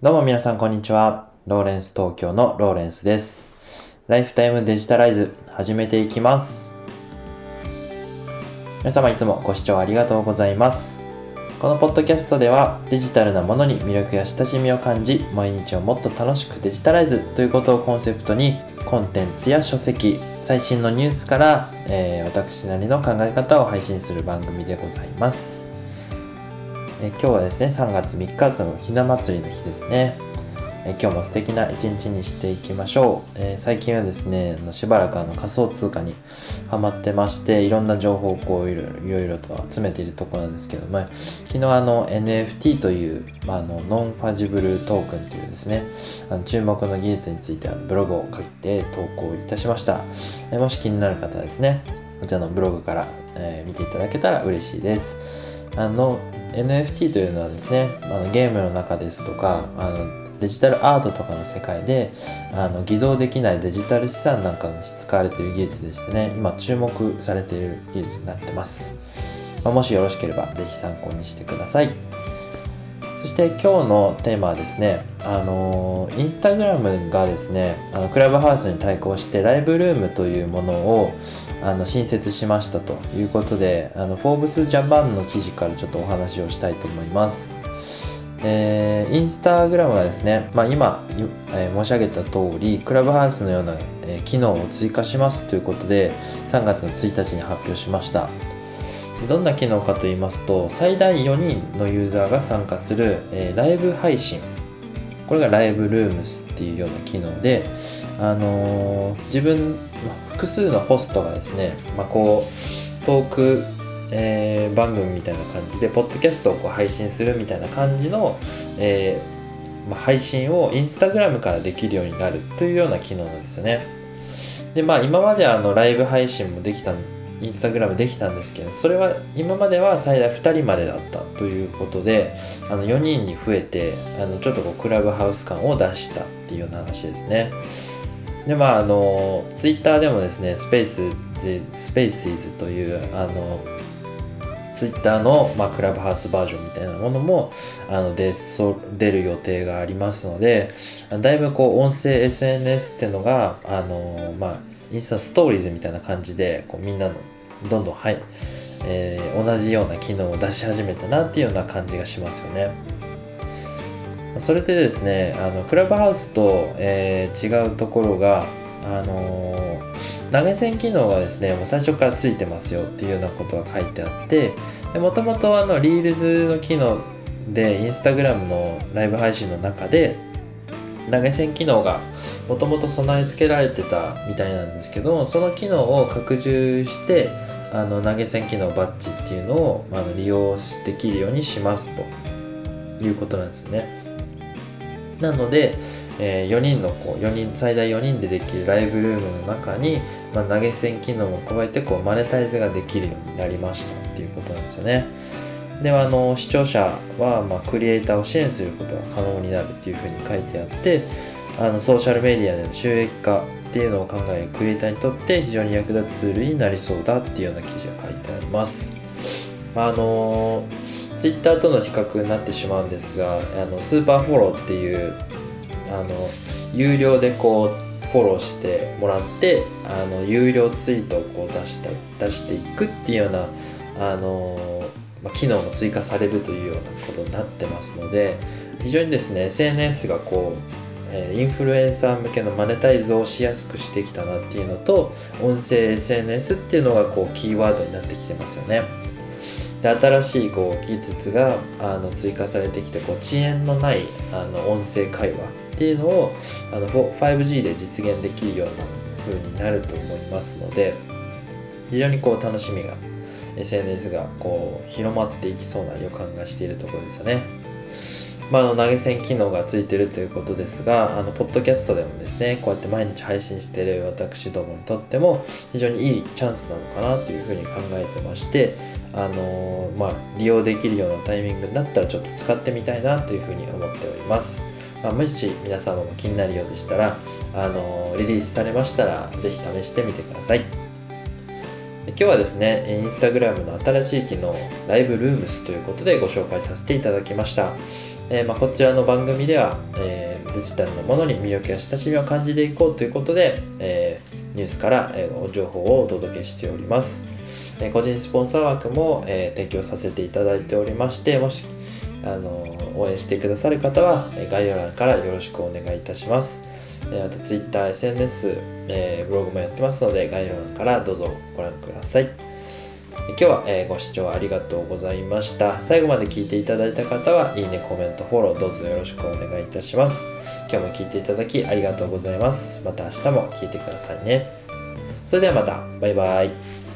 どうも皆さんこんにちは。ローレンス東京のローレンスです。ライフタイムデジタライズ始めていきます。皆様いつもご視聴ありがとうございます。このポッドキャストではデジタルなものに魅力や親しみを感じ、毎日をもっと楽しくデジタライズということをコンセプトにコンテンツや書籍、最新のニュースから、えー私なりの考え方を配信する番組でございます。え今日はですね、3月3日のひな祭りの日ですね。え今日も素敵な一日にしていきましょう。えー最近はですね、しばらくあの仮想通貨にハマってまして、いろんな情報をこういろいろと集めているところなんですけども、昨日あの NFT という、まあ、あのノンファンジブルトークンというですね、あの注目の技術についてあのブログを書いて投稿いたしました。えもし気になる方はですね、こちらのブログから、えー見ていただけたら嬉しいです。あの NFT というのはですね、あのゲームの中ですとか、あのデジタルアートとかの世界であの偽造できないデジタル資産なんかに使われている技術でしてね、今注目されている技術になってます。まあもしよろしければぜひ参考にしてください。そして今日のテーマはですね、あのインスタグラムがですね、あのクラブハウスに対抗してライブルームというものをあの新設しましたということで、あのフォーブスジャパンの記事からちょっとお話をしたいと思います。えーインスタグラムはですね、まあ、今、えー申し上げた通り、クラブハウスのような、えー機能を追加しますということで、3月の1日に発表しました。どんな機能かと言いますと、最大4人のユーザーが参加する、えーライブ配信。これがライブルームスっていうような機能で、あのー自分、ま複数のホストがですね、まあ、こう、トーク、えー番組みたいな感じで、ポッドキャストをこう配信するみたいな感じの、えまあ、配信をインスタグラムからできるようになるというような機能なんですよね。で、まあ今まであのライブ配信もできたん、インスタグラムできたんですけど、それは今までは最大2人までだったということで、あの4人に増えて、あのちょっとこうクラブハウス感を出したっていうような話ですね。で、まああの、ツイッターでもですね、スペース、スペーシーズという、あの、ツイッターの、まあ、クラブハウスバージョンみたいなものもあの出そ出る予定がありますのでだいぶこう音声 SNS っていうのがあの、まあ、インスタストーリーズみたいな感じでこうみんなのどんどんはい、えー同じような機能を出し始めたなっていうような感じがしますよね。それでですねあのクラブハウスと、えー違うところがあのー投げ銭機能がですねもう最初からついてますよっていうようなことが書いてあってもともとあのリールズの機能でインスタグラムのライブ配信の中で投げ銭機能がもともと備え付けられてたみたいなんですけどその機能を拡充してあの投げ銭機能バッジっていうのを、まあ、利用できるようにしますということなんですね。なので、えー4人のこう4人最大4人でできるライブルームの中に、まあ、投げ銭機能を加えてこうマネタイズができるようになりましたっていうことなんですよね。ではあの視聴者は、まあ、クリエイターを支援することが可能になるっていうふうに書いてあってあのソーシャルメディアでの収益化っていうのを考えるクリエイターにとって非常に役立つツールになりそうだっていうような記事が書いてあります。まああのツイッターとの比較になってしまうんですがあのスーパーフォローっていうあの有料でこうフォローしてもらってあの有料ツイートをこう出した出していくっていうようなあの、まあ、機能も追加されるというようなことになってますので非常にですね SNS がこうえインフルエンサー向けのマネタイズをしやすくしてきたなっていうのと音声 SNS っていうのがこうキーワードになってきてますよね。で新しいこう技術があの追加されてきてこう遅延のないあの音声会話っていうのをあの 5G で実現できるような風になると思いますので非常にこう楽しみが SNS がこう広まっていきそうな予感がしているところですよね。まあ、あの投げ銭機能がついてるということですが、あのポッドキャストでもですね、こうやって毎日配信してる私どもにとっても非常にいいチャンスなのかなというふうに考えてまして、あのまあ、利用できるようなタイミングになったらちょっと使ってみたいなというふうに思っております。まあ、もし皆様も気になるようでしたら、あのリリースされましたらぜひ試してみてください。今日はですね、インスタグラムの新しい機能、ライブルームスということでご紹介させていただきました。えー、まあ、こちらの番組では、えー、デジタルのものに魅力や親しみを感じていこうということで、えニュースから、え情報をお届けしております。え個人スポンサー枠も、え提供させていただいておりましてもしあの応援してくださる方は概要欄からよろしくお願いいたします。えまた Twitter、SNS、えブログもやってますので概要欄からどうぞご覧ください。今日は、えご視聴ありがとうございました。最後まで聞いていただいた方は、いいね、コメント、フォローどうぞよろしくお願いいたします。今日も聞いていただきありがとうございます。また明日も聞いてくださいね。それではまた。バイバイ。